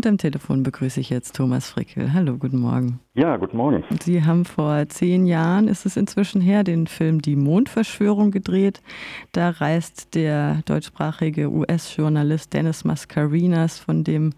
Und am Telefon begrüße ich jetzt Thomas Frickel. Hallo, guten Morgen. Ja, guten Morgen. Sie haben vor zehn Jahren, ist es inzwischen her, den Film Die Mondverschwörung gedreht. Da reist der deutschsprachige US-Journalist Dennis Mascarinas von dem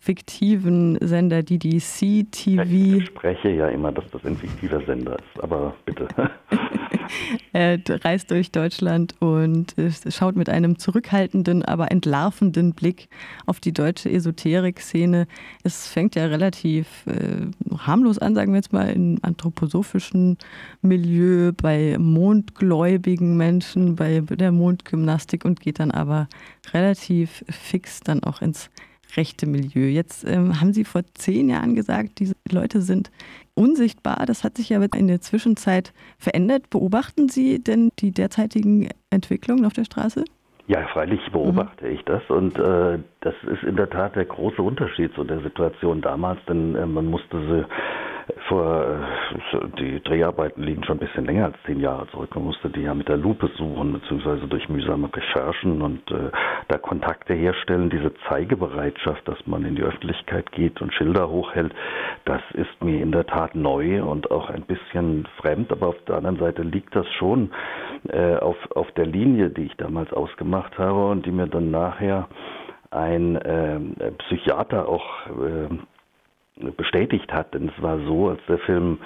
fiktiven Sender DDC TV. Ich spreche ja immer, dass das ein fiktiver Sender ist, aber bitte. er reist durch Deutschland und schaut mit einem zurückhaltenden, aber entlarvenden Blick auf die deutsche Esoterik-Szene. Es fängt ja relativ äh, harmlos an, sagen wir jetzt mal, im anthroposophischen Milieu, bei mondgläubigen Menschen, bei der Mondgymnastik und geht dann aber relativ fix dann auch ins rechte Milieu. Jetzt ähm, haben Sie vor zehn Jahren gesagt, diese Leute sind unsichtbar. Das hat sich ja in der Zwischenzeit verändert. Beobachten Sie denn die derzeitigen Entwicklungen auf der Straße? Ja, freilich beobachte mhm. ich das und äh, das ist in der Tat der große Unterschied zu der Situation damals, denn äh, man musste sie vor, äh, die Dreharbeiten liegen schon ein bisschen länger als zehn Jahre zurück. Man musste die ja mit der Lupe suchen, beziehungsweise durch mühsame Recherchen und äh, da Kontakte herstellen. Diese Zeigebereitschaft, dass man in die Öffentlichkeit geht und Schilder hochhält, das ist mir in der Tat neu und auch ein bisschen fremd. Aber auf der anderen Seite liegt das schon äh, auf, auf der Linie, die ich damals ausgemacht habe und die mir dann nachher ein äh, Psychiater auch äh, bestätigt hat. Denn es war so, als der Film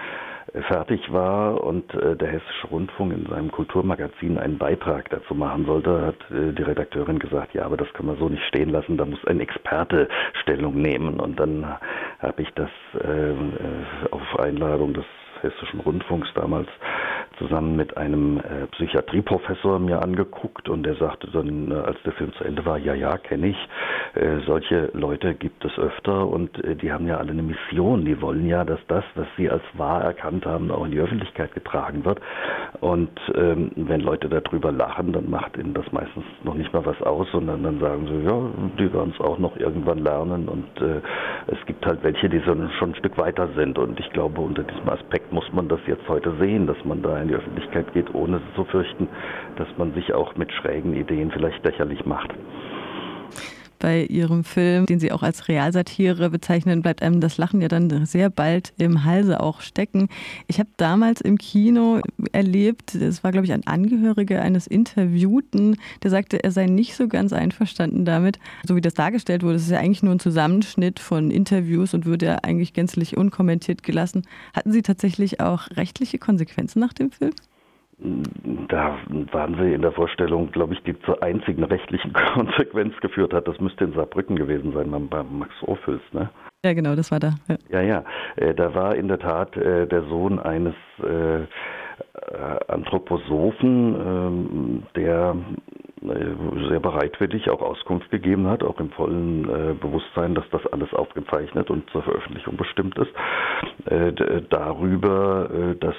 äh, fertig war und äh, der Hessische Rundfunk in seinem Kulturmagazin einen Beitrag dazu machen sollte, hat äh, die Redakteurin gesagt, ja, aber das können wir so nicht stehen lassen, da muss ein Experte Stellung nehmen. Und dann habe ich das äh, auf Einladung des Hessischen Rundfunks damals zusammen mit einem äh, Psychiatrieprofessor mir angeguckt und der sagte dann, äh, als der Film zu Ende war, ja, ja, kenne ich. Äh, solche Leute gibt es öfter und äh, die haben ja alle eine Mission. Die wollen ja, dass das, was sie als wahr erkannt haben, auch in die Öffentlichkeit getragen wird. Und ähm, wenn Leute darüber lachen, dann macht ihnen das meistens noch nicht mal was aus, sondern dann sagen sie, ja, die werden es auch noch irgendwann lernen und äh, es gibt halt welche, die so schon ein Stück weiter sind und ich glaube, unter diesem Aspekt muss man das jetzt heute sehen, dass man da die Öffentlichkeit geht, ohne zu fürchten, dass man sich auch mit schrägen Ideen vielleicht lächerlich macht bei Ihrem Film, den Sie auch als Realsatire bezeichnen, bleibt einem das Lachen ja dann sehr bald im Halse auch stecken. Ich habe damals im Kino erlebt, es war, glaube ich, ein Angehöriger eines Interviewten, der sagte, er sei nicht so ganz einverstanden damit, so wie das dargestellt wurde. Es ist ja eigentlich nur ein Zusammenschnitt von Interviews und würde ja eigentlich gänzlich unkommentiert gelassen. Hatten Sie tatsächlich auch rechtliche Konsequenzen nach dem Film? Da waren Sie in der Vorstellung, glaube ich, die zur einzigen rechtlichen Konsequenz geführt hat. Das müsste in Saarbrücken gewesen sein, bei Max Ophüls, ne? Ja, genau, das war da. Ja, ja, ja. Äh, da war in der Tat äh, der Sohn eines äh, Anthroposophen, ähm, der sehr bereitwillig auch Auskunft gegeben hat, auch im vollen Bewusstsein, dass das alles aufgezeichnet und zur Veröffentlichung bestimmt ist, darüber, dass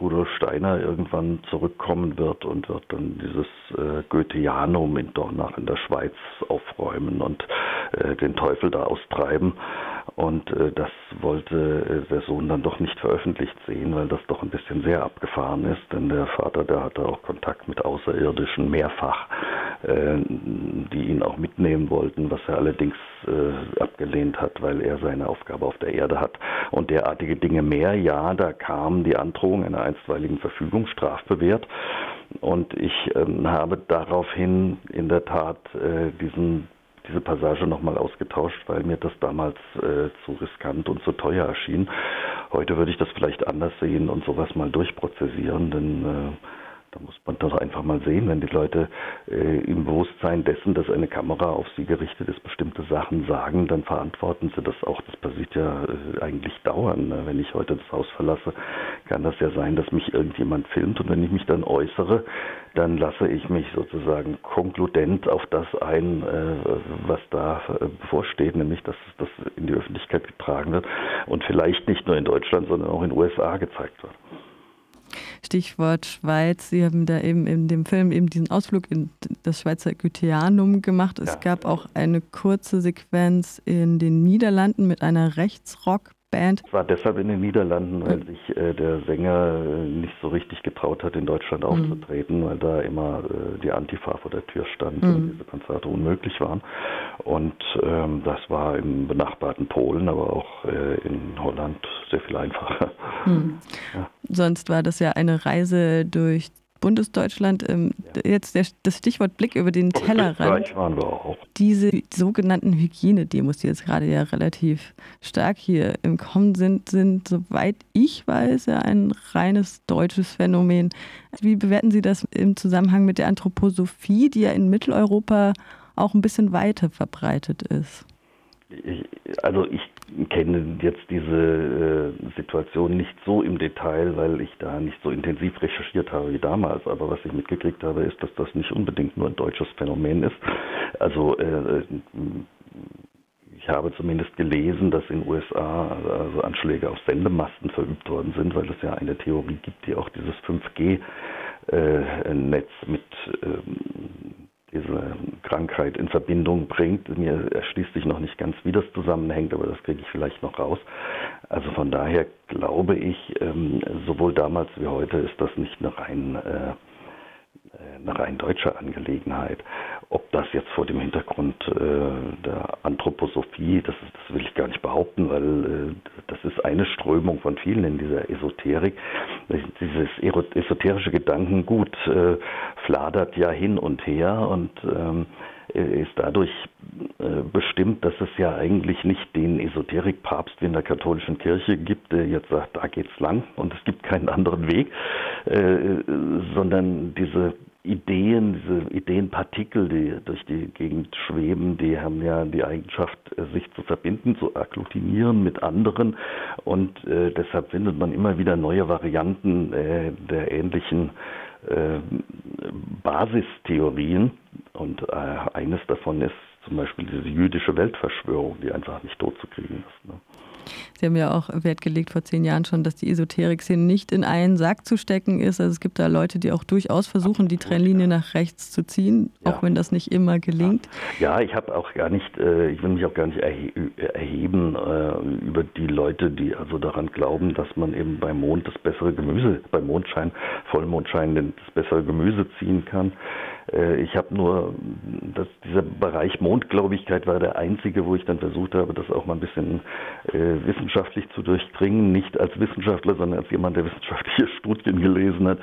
Rudolf Steiner irgendwann zurückkommen wird und wird dann dieses äh, Goetheanum in Dornach in der Schweiz aufräumen und äh, den Teufel da austreiben. Und äh, das wollte äh, der Sohn dann doch nicht veröffentlicht sehen, weil das doch ein bisschen sehr abgefahren ist, denn der Vater, der hatte auch Kontakt mit Außerirdischen mehrfach, die ihn auch mitnehmen wollten, was er allerdings äh, abgelehnt hat, weil er seine Aufgabe auf der Erde hat. Und derartige Dinge mehr, ja, da kam die Androhung einer einstweiligen Verfügung strafbewehrt. Und ich ähm, habe daraufhin in der Tat äh, diesen diese Passage nochmal ausgetauscht, weil mir das damals äh, zu riskant und zu teuer erschien. Heute würde ich das vielleicht anders sehen und sowas mal durchprozessieren, denn äh, da muss man doch einfach mal sehen, wenn die Leute äh, im Bewusstsein dessen, dass eine Kamera auf sie gerichtet ist, bestimmte Sachen sagen, dann verantworten sie das auch. Das passiert ja äh, eigentlich dauernd. Ne? Wenn ich heute das Haus verlasse, kann das ja sein, dass mich irgendjemand filmt und wenn ich mich dann äußere, dann lasse ich mich sozusagen konkludent auf das ein, äh, was da äh, bevorsteht, nämlich dass das in die Öffentlichkeit getragen wird und vielleicht nicht nur in Deutschland, sondern auch in den USA gezeigt wird. Stichwort Schweiz. Sie haben da eben in dem Film eben diesen Ausflug in das Schweizer Goetheanum gemacht. Es ja. gab auch eine kurze Sequenz in den Niederlanden mit einer Rechtsrock Band. Es war deshalb in den Niederlanden, weil sich äh, der Sänger äh, nicht so richtig getraut hat, in Deutschland aufzutreten, mhm. weil da immer äh, die Antifa vor der Tür stand mhm. und diese Konzerte unmöglich waren. Und ähm, das war im benachbarten Polen, aber auch äh, in Holland sehr viel einfacher. Mhm. Ja. Sonst war das ja eine Reise durch Bundesdeutschland. Ähm, ja. Jetzt der, das Stichwort Blick über den Tellerrand. waren wir auch. Diese sogenannten Hygienedemos, die jetzt gerade ja relativ stark hier im Kommen sind, sind, soweit ich weiß, ja ein reines deutsches Phänomen. Wie bewerten Sie das im Zusammenhang mit der Anthroposophie, die ja in Mitteleuropa auch ein bisschen weiter verbreitet ist? also ich kenne jetzt diese äh, Situation nicht so im Detail, weil ich da nicht so intensiv recherchiert habe wie damals. Aber was ich mitgekriegt habe, ist, dass das nicht unbedingt nur ein deutsches Phänomen ist. Also äh, ich habe zumindest gelesen, dass in USA also Anschläge auf Sendemasten verübt worden sind, weil es ja eine Theorie gibt, die auch dieses 5G-Netz äh, mit ähm, diese Krankheit in Verbindung bringt. Mir erschließt sich noch nicht ganz, wie das zusammenhängt, aber das kriege ich vielleicht noch raus. Also von daher glaube ich, ähm, sowohl damals wie heute ist das nicht eine rein äh, eine rein deutsche Angelegenheit. Ob jetzt vor dem Hintergrund äh, der Anthroposophie, das, das, will ich gar nicht behaupten, weil äh, das ist eine Strömung von vielen in dieser Esoterik. Dieses esoterische Gedankengut äh, fladert ja hin und her und ähm, ist dadurch äh, bestimmt, dass es ja eigentlich nicht den Esoterikpapst wie in der katholischen Kirche gibt, der jetzt sagt, da geht's lang und es gibt keinen anderen Weg, äh, sondern diese Ideen, diese Ideenpartikel, die durch die Gegend schweben, die haben ja die Eigenschaft, äh, sich zu verbinden, zu agglutinieren mit anderen und äh, deshalb findet man immer wieder neue Varianten äh, der ähnlichen äh, Basistheorien und äh, eines davon ist zum Beispiel diese jüdische Weltverschwörung, die einfach nicht totzukriegen ist. Ne? Sie haben ja auch Wert gelegt vor zehn Jahren schon, dass die Esoterik-Szene nicht in einen Sack zu stecken ist. Also es gibt da Leute, die auch durchaus versuchen, die Trennlinie nach rechts zu ziehen, ja. auch wenn das nicht immer gelingt. Ja, ich habe auch gar nicht, äh, ich will mich auch gar nicht erheben äh, über die Leute, die also daran glauben, dass man eben beim Mond das bessere Gemüse, beim Mondschein, Vollmondschein das bessere Gemüse ziehen kann. Äh, ich habe nur, dass dieser Bereich Mondgläubigkeit war der einzige, wo ich dann versucht habe, das auch mal ein bisschen äh, wissenschaftlich zu durchdringen. Nicht als Wissenschaftler, sondern als jemand, der wissenschaftliche Studien gelesen hat.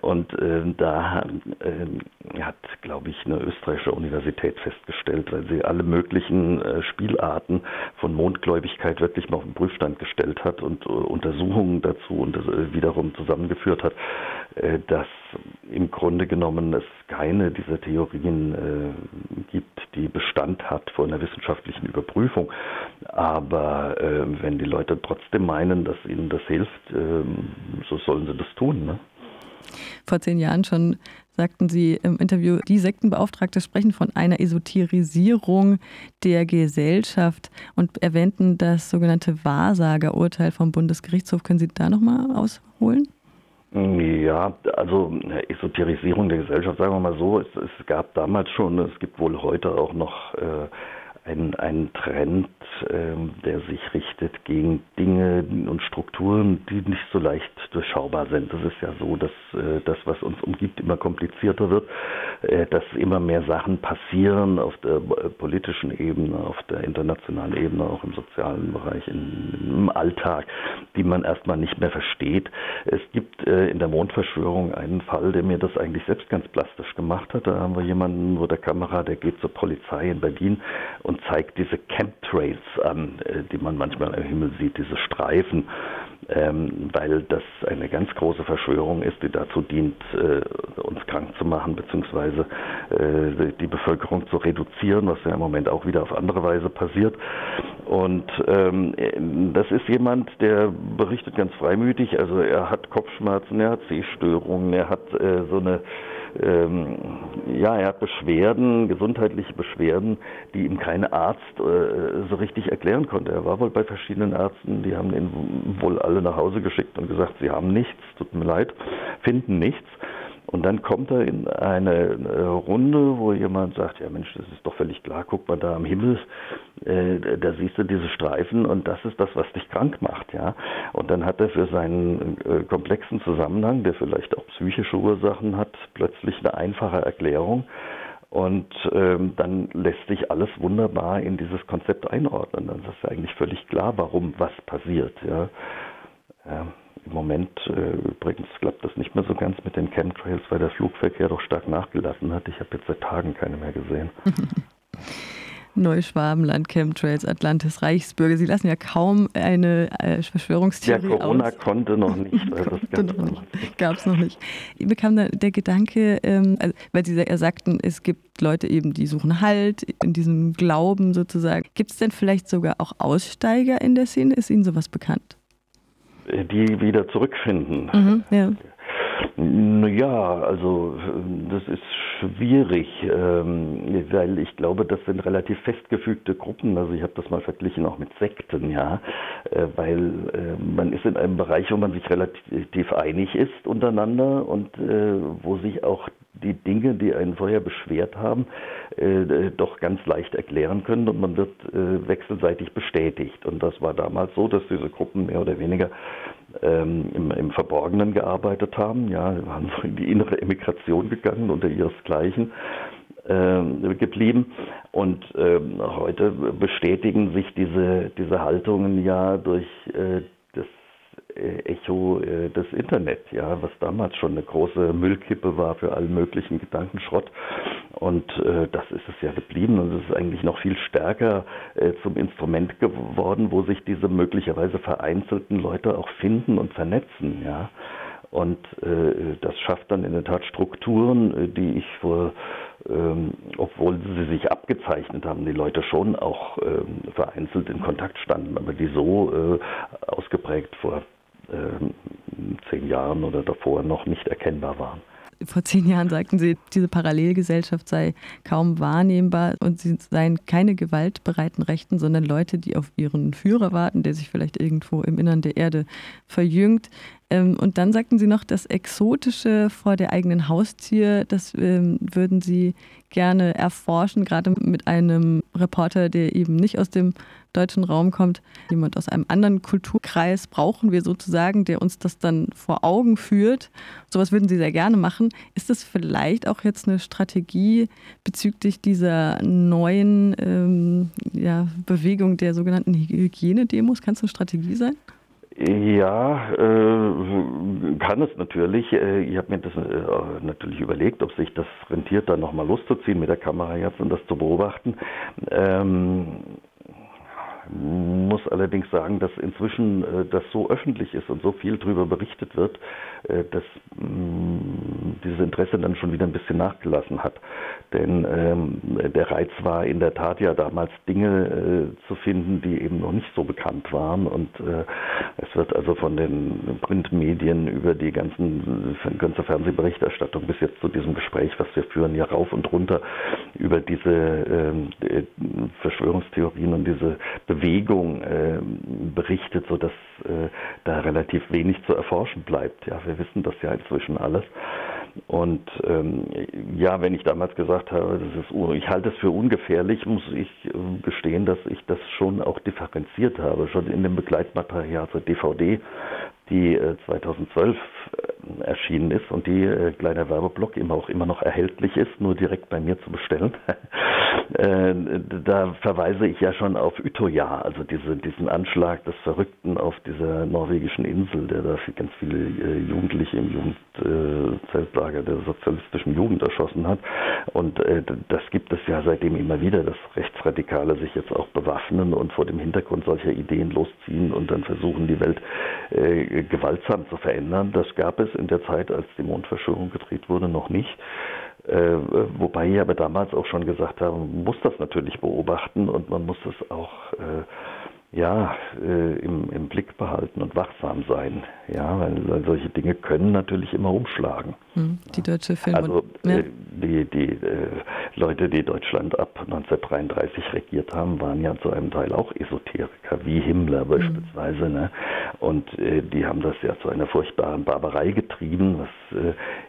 Und äh, da äh, hat, glaube ich, eine österreichische Universität festgestellt, weil sie alle möglichen äh, Spielarten von Mondgläubigkeit wirklich mal auf den Prüfstand gestellt hat und äh, Untersuchungen dazu und wiederum zusammengeführt hat, dass im Grunde genommen es keine dieser Theorien äh, gibt, die Bestand hat vor einer wissenschaftlichen Überprüfung. Aber äh, wenn die Leute trotzdem meinen, dass ihnen das hilft, äh, so sollen sie das tun. Ne? Vor zehn Jahren schon sagten Sie im Interview, die Sektenbeauftragte sprechen von einer Esoterisierung der Gesellschaft und erwähnten das sogenannte Wahrsagerurteil vom Bundesgerichtshof. Können Sie da nochmal ausholen? Ja, also Esoterisierung der Gesellschaft, sagen wir mal so, es, es gab damals schon, es gibt wohl heute auch noch äh, einen, einen Trend, ähm, der sich richtet gegen Dinge und Strukturen, die nicht so leicht durchschaubar sind. Das ist ja so, dass äh, das, was uns umgibt, immer komplizierter wird, äh, dass immer mehr Sachen passieren auf der äh, politischen Ebene, auf der internationalen Ebene, auch im sozialen Bereich, in, im Alltag, die man erstmal nicht mehr versteht. Es gibt äh, in der Mondverschwörung einen Fall, der mir das eigentlich selbst ganz plastisch gemacht hat. Da haben wir jemanden wo der Kamera, der geht zur Polizei in Berlin und und zeigt diese Chemtrails an, äh, die man manchmal am Himmel sieht, diese Streifen, ähm, weil das eine ganz große Verschwörung ist, die dazu dient, äh, uns krank zu machen, beziehungsweise äh, die Bevölkerung zu reduzieren, was ja im Moment auch wieder auf andere Weise passiert. Und ähm, das ist jemand, der berichtet ganz freimütig, also er hat Kopfschmerzen, er hat Sehstörungen, er hat so eine ähm, ja, er hat Beschwerden, gesundheitliche Beschwerden, die ihm kein Arzt äh, so richtig erklären konnte. Er war wohl bei verschiedenen Ärzten, die haben ihn wohl alle nach Hause geschickt und gesagt, sie haben nichts, tut mir leid, finden nichts. Und dann kommt er in eine Runde, wo jemand sagt, ja Mensch, das ist doch völlig klar, guck mal da am Himmel, äh, da siehst du diese Streifen und das ist das, was dich krank macht, ja. Und dann hat er für seinen äh, komplexen Zusammenhang, der vielleicht auch psychische Ursachen hat, plötzlich eine einfache Erklärung. Und ähm, dann lässt sich alles wunderbar in dieses Konzept einordnen. Dann ist eigentlich völlig klar, warum was passiert. Ja. ja. Im Moment äh, übrigens klappt das nicht mehr so ganz mit den Chemtrails, weil der Flugverkehr doch stark nachgelassen hat. Ich habe jetzt seit Tagen keine mehr gesehen. Neuschwabenland, Chemtrails, Atlantis, Reichsbürger. Sie lassen ja kaum eine äh, Verschwörungstheorie Ja, Corona aus. konnte noch nicht, das gab es noch nicht. Mir kam da der Gedanke, ähm, also, weil Sie ja sagten, es gibt Leute eben, die suchen Halt in diesem Glauben sozusagen. Gibt es denn vielleicht sogar auch Aussteiger in der Szene? Ist Ihnen sowas bekannt? die wieder zurückfinden. Mhm, ja. Ja, also das ist schwierig, ähm, weil ich glaube, das sind relativ festgefügte Gruppen. Also ich habe das mal verglichen auch mit Sekten, ja, äh, weil äh, man ist in einem Bereich, wo man sich relativ einig ist untereinander und äh, wo sich auch die Dinge, die einen vorher beschwert haben, doch ganz leicht erklären können und man wird wechselseitig bestätigt. Und das war damals so, dass diese Gruppen mehr oder weniger ähm, im, im, Verborgenen gearbeitet haben. Ja, waren so in die innere Emigration gegangen unter ihresgleichen äh, geblieben. Und ähm, heute bestätigen sich diese, diese Haltungen ja durch äh, äh, Echo äh, des Internet, ja, was damals schon eine große Müllkippe war für allen möglichen Gedankenschrott. Und äh, das ist es ja geblieben und es ist eigentlich noch viel stärker äh, zum Instrument geworden, wo sich diese möglicherweise vereinzelten Leute auch finden und vernetzen, ja. Und äh, das schafft dann in der Tat Strukturen, äh, die ich vor, ähm, obwohl sie sich abgezeichnet haben, die Leute schon auch ähm, vereinzelt in Kontakt standen, aber die so äh, ausgeprägt vor ähm, zehn Jahren oder davor noch nicht erkennbar waren vor zehn Jahren sagten sie, diese Parallelgesellschaft sei kaum wahrnehmbar und sie seien keine gewaltbereiten Rechten, sondern Leute, die auf ihren Führer warten, der sich vielleicht irgendwo im Innern der Erde verjüngt. Ähm, und dann sagten sie noch, das Exotische vor der eigenen Haustür, das ähm, würden sie gerne erforschen, gerade mit einem Reporter, der eben nicht aus dem deutschen Raum kommt. Jemand aus einem anderen Kulturkreis brauchen wir sozusagen, der uns das dann vor Augen führt. Sowas würden Sie sehr gerne machen. Ist das vielleicht auch jetzt eine Strategie bezüglich dieser neuen ähm, ja, Bewegung der sogenannten Hygienedemos? Kann es eine Strategie sein? Ja, äh, kann es natürlich. Äh, ich habe mir das äh, natürlich überlegt, ob sich das rentiert, da nochmal loszuziehen mit der Kamera jetzt und das zu beobachten. Ähm, muss allerdings sagen, dass inzwischen äh, das so öffentlich ist und so viel darüber berichtet wird, dass mh, mm, dieses Interesse dann schon wieder ein bisschen nachgelassen hat. Denn ähm, der Reiz war in der Tat ja damals Dinge äh, zu finden, die eben noch nicht so bekannt waren. Und äh, es wird also von den Printmedien über die ganzen, ganze Fernsehberichterstattung bis jetzt zu diesem Gespräch, was wir führen, ja rauf und runter über diese ähm, äh, Verschwörungstheorien und diese Bewegung äh, berichtet, sodass äh, da relativ wenig zu erforschen bleibt. Ja, wir wissen das ja inzwischen alles. Und ähm, ja, wenn ich damals gesagt habe, das ist, ich halte es für ungefährlich, muss ich äh, gestehen, dass ich das schon auch differenziert habe. Schon in dem Begleitmaterial zur DVD die 2012 äh, äh, erschienen ist und die äh, kleiner Werbeblock immer auch immer noch erhältlich ist, nur direkt bei mir zu bestellen. da verweise ich ja schon auf Utøya, also diese, diesen Anschlag des Verrückten auf dieser norwegischen Insel, der da ganz viele Jugendliche im Jugendzeltlager der sozialistischen Jugend erschossen hat. Und das gibt es ja seitdem immer wieder, dass Rechtsradikale sich jetzt auch bewaffnen und vor dem Hintergrund solcher Ideen losziehen und dann versuchen, die Welt gewaltsam zu verändern. Das gab es in der Zeit, als die Mondverschwörung gedreht wurde, noch nicht. Äh, wobei ich aber damals auch schon gesagt habe, man muss das natürlich beobachten und man muss es auch äh, ja, äh, im, im, Blick behalten und wachsam sein. Ja, weil, solche Dinge können natürlich immer umschlagen. Hm, die deutsche Film. Also, ja. Äh, die, die äh, Leute, die Deutschland ab 1933 regiert haben, waren ja zu einem Teil auch Esoteriker, wie Himmler mhm. beispielsweise. Ne? Und äh, die haben das ja zu einer furchtbaren Barbarei getrieben, was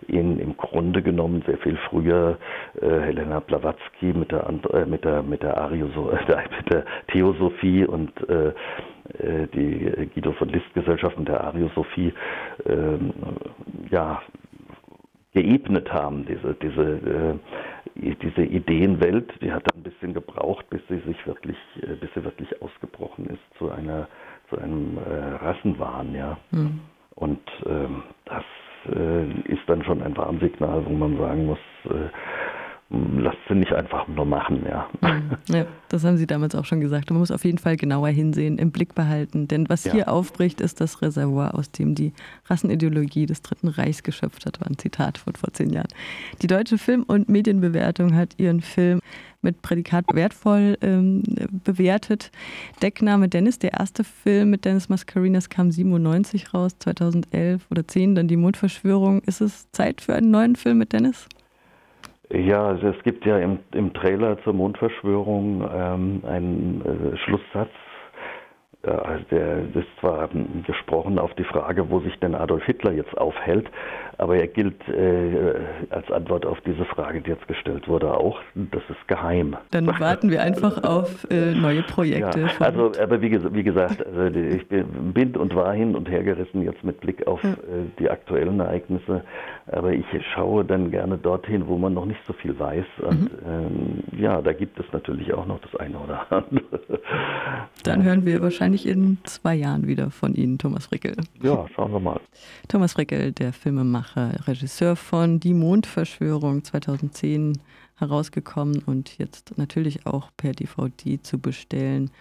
ihnen im Grunde genommen sehr viel früher Helena Blavatsky mit der, mit der, mit der, Arioso mit der Theosophie und die Guido von List Gesellschaft und der Ariosophie ähm, ja, geebnet haben, diese, diese, äh, diese Ideenwelt, die hat ein bisschen gebraucht, bis sie sich wirklich, äh, bis sie wirklich ausgebrochen ist zu einer, zu einem äh, Rassenwahn, ja. Mhm. Und ähm, das äh, ist dann schon ein Warnsignal, wo man sagen muss, äh, lasst sie nicht einfach nur machen, ja. Mhm. ja. Das haben Sie damals auch schon gesagt. Man muss auf jeden Fall genauer hinsehen, im Blick behalten. Denn was ja. hier aufbricht, ist das Reservoir, aus dem die Rassenideologie des Dritten Reichs geschöpft hat. War ein Zitat von vor zehn Jahren. Die deutsche Film- und Medienbewertung hat ihren Film mit Prädikat wertvoll ähm, bewertet. Deckname Dennis, der erste Film mit Dennis Mascarinas kam 97 raus, 2011 oder 10, dann die Mondverschwörung. Ist es Zeit für einen neuen Film mit Dennis? Ja, also es gibt ja im, im Trailer zur Mondverschwörung ähm, einen äh, Schlusssatz, also der ist zwar gesprochen auf die Frage, wo sich denn Adolf Hitler jetzt aufhält, aber er gilt äh, als Antwort auf diese Frage, die jetzt gestellt wurde, auch, das ist geheim. Dann warten wir einfach auf äh, neue Projekte. Ja, also, aber wie, wie gesagt, also ich bin und war hin und her gerissen jetzt mit Blick auf ja. äh, die aktuellen Ereignisse, aber ich schaue dann gerne dorthin, wo man noch nicht so viel weiß. Und mhm. ähm, ja, da gibt es natürlich auch noch das eine oder andere. Dann hören wir wahrscheinlich in zwei Jahren wieder von Ihnen, Thomas Frickel. Ja, schauen wir mal. Thomas Frickel, der Filmemacher, Regisseur von Die Mondverschwörung 2010 herausgekommen und jetzt natürlich auch per DVD zu bestellen.